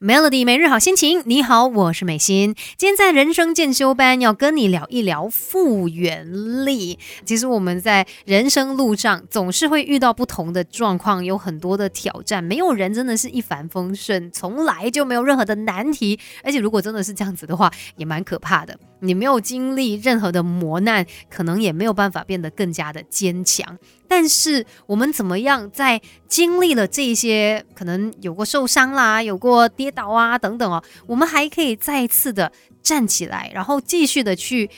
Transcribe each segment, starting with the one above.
Melody 每日好心情，你好，我是美心。今天在人生进修班要跟你聊一聊复原力。其实我们在人生路上总是会遇到不同的状况，有很多的挑战，没有人真的是一帆风顺，从来就没有任何的难题。而且如果真的是这样子的话，也蛮可怕的。你没有经历任何的磨难，可能也没有办法变得更加的坚强。但是我们怎么样在经历了这些，可能有过受伤啦，有过跌倒啊等等哦，我们还可以再次的站起来，然后继续的去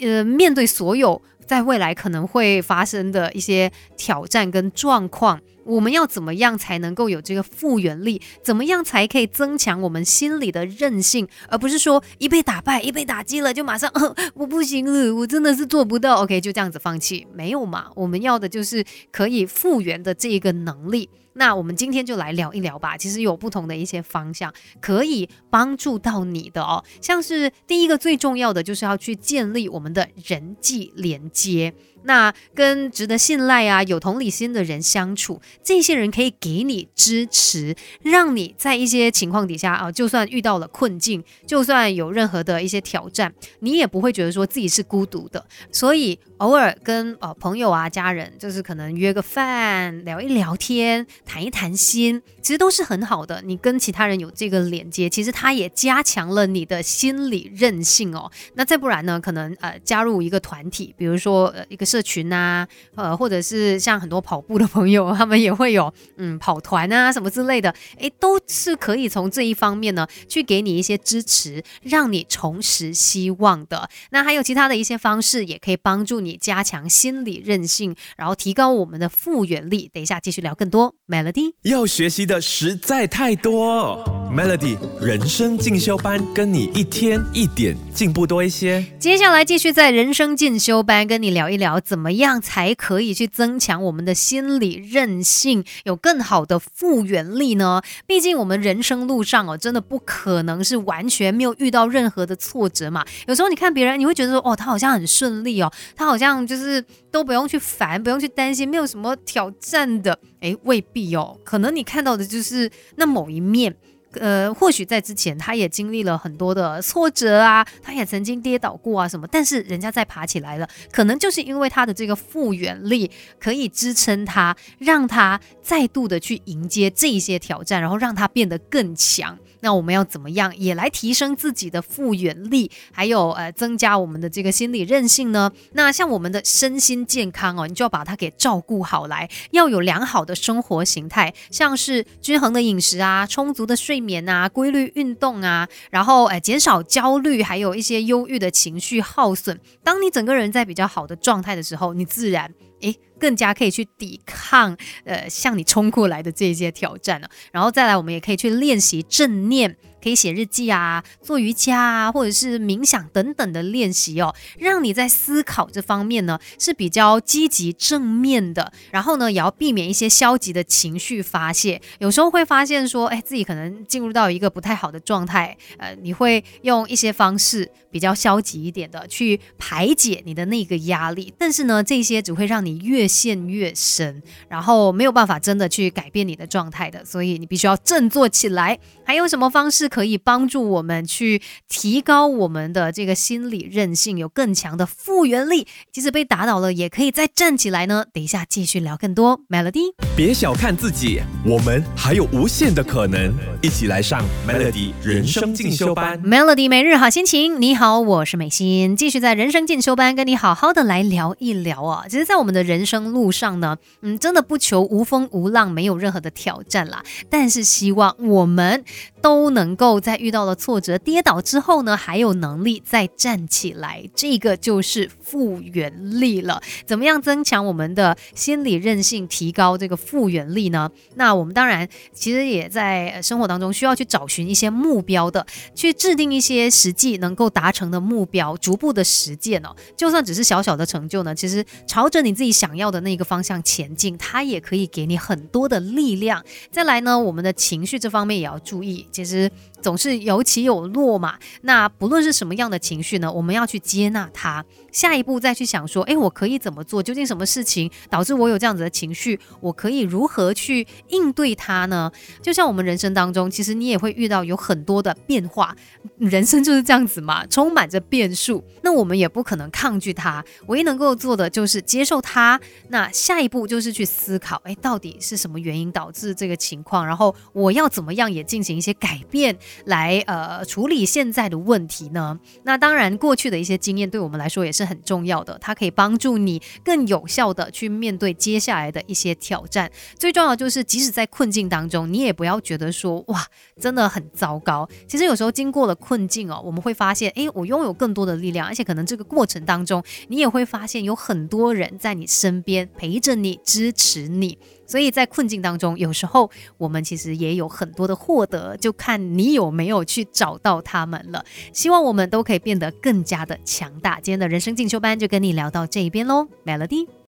呃面对所有在未来可能会发生的一些挑战跟状况。我们要怎么样才能够有这个复原力？怎么样才可以增强我们心里的韧性？而不是说一被打败、一被打击了就马上 我不行了，我真的是做不到。OK，就这样子放弃，没有嘛？我们要的就是可以复原的这一个能力。那我们今天就来聊一聊吧。其实有不同的一些方向可以帮助到你的哦。像是第一个最重要的，就是要去建立我们的人际连接。那跟值得信赖啊、有同理心的人相处，这些人可以给你支持，让你在一些情况底下啊，就算遇到了困境，就算有任何的一些挑战，你也不会觉得说自己是孤独的。所以偶尔跟呃朋友啊、家人，就是可能约个饭，聊一聊天。谈一谈心，其实都是很好的。你跟其他人有这个连接，其实它也加强了你的心理韧性哦。那再不然呢？可能呃加入一个团体，比如说呃一个社群啊，呃或者是像很多跑步的朋友，他们也会有嗯跑团啊什么之类的，诶，都是可以从这一方面呢去给你一些支持，让你重拾希望的。那还有其他的一些方式，也可以帮助你加强心理韧性，然后提高我们的复原力。等一下继续聊更多。Melody 要学习的实在太多，Melody 人生进修班跟你一天一点进步多一些。接下来继续在人生进修班跟你聊一聊，怎么样才可以去增强我们的心理韧性，有更好的复原力呢？毕竟我们人生路上哦，真的不可能是完全没有遇到任何的挫折嘛。有时候你看别人，你会觉得说，哦，他好像很顺利哦，他好像就是都不用去烦，不用去担心，没有什么挑战的。诶，未必哦，可能你看到的就是那某一面，呃，或许在之前他也经历了很多的挫折啊，他也曾经跌倒过啊什么，但是人家再爬起来了，可能就是因为他的这个复原力可以支撑他，让他再度的去迎接这一些挑战，然后让他变得更强。那我们要怎么样也来提升自己的复原力，还有呃增加我们的这个心理韧性呢？那像我们的身心健康哦，你就要把它给照顾好来，要有良好的生活形态，像是均衡的饮食啊、充足的睡眠啊、规律运动啊，然后呃减少焦虑，还有一些忧郁的情绪耗损。当你整个人在比较好的状态的时候，你自然。诶，更加可以去抵抗，呃，向你冲过来的这些挑战了。然后再来，我们也可以去练习正念。可以写日记啊，做瑜伽啊，或者是冥想等等的练习哦，让你在思考这方面呢是比较积极正面的。然后呢，也要避免一些消极的情绪发泄。有时候会发现说，哎，自己可能进入到一个不太好的状态，呃，你会用一些方式比较消极一点的去排解你的那个压力。但是呢，这些只会让你越陷越深，然后没有办法真的去改变你的状态的。所以你必须要振作起来。还有什么方式？可以帮助我们去提高我们的这个心理韧性，有更强的复原力。即使被打倒了，也可以再站起来呢。等一下继续聊更多。Melody，别小看自己，我们还有无限的可能。一起来上 Melody 人生进修班。Melody 每日好心情，你好，我是美心，继续在人生进修班跟你好好的来聊一聊啊。其实，在我们的人生路上呢，嗯，真的不求无风无浪，没有任何的挑战啦。但是希望我们都能。够在遇到了挫折、跌倒之后呢，还有能力再站起来，这个就是复原力了。怎么样增强我们的心理韧性，提高这个复原力呢？那我们当然其实也在生活当中需要去找寻一些目标的，去制定一些实际能够达成的目标，逐步的实践哦。就算只是小小的成就呢，其实朝着你自己想要的那个方向前进，它也可以给你很多的力量。再来呢，我们的情绪这方面也要注意，其实。总是有起有落嘛。那不论是什么样的情绪呢，我们要去接纳它。下一步再去想说，哎，我可以怎么做？究竟什么事情导致我有这样子的情绪？我可以如何去应对它呢？就像我们人生当中，其实你也会遇到有很多的变化，人生就是这样子嘛，充满着变数。那我们也不可能抗拒它，唯一能够做的就是接受它。那下一步就是去思考，哎，到底是什么原因导致这个情况？然后我要怎么样也进行一些改变，来呃处理现在的问题呢？那当然，过去的一些经验对我们来说也是。很重要的，它可以帮助你更有效的去面对接下来的一些挑战。最重要就是，即使在困境当中，你也不要觉得说哇，真的很糟糕。其实有时候经过了困境哦，我们会发现，诶，我拥有更多的力量，而且可能这个过程当中，你也会发现有很多人在你身边陪着你，支持你。所以在困境当中，有时候我们其实也有很多的获得，就看你有没有去找到他们了。希望我们都可以变得更加的强大。今天的人生进修班就跟你聊到这一边喽，Melody。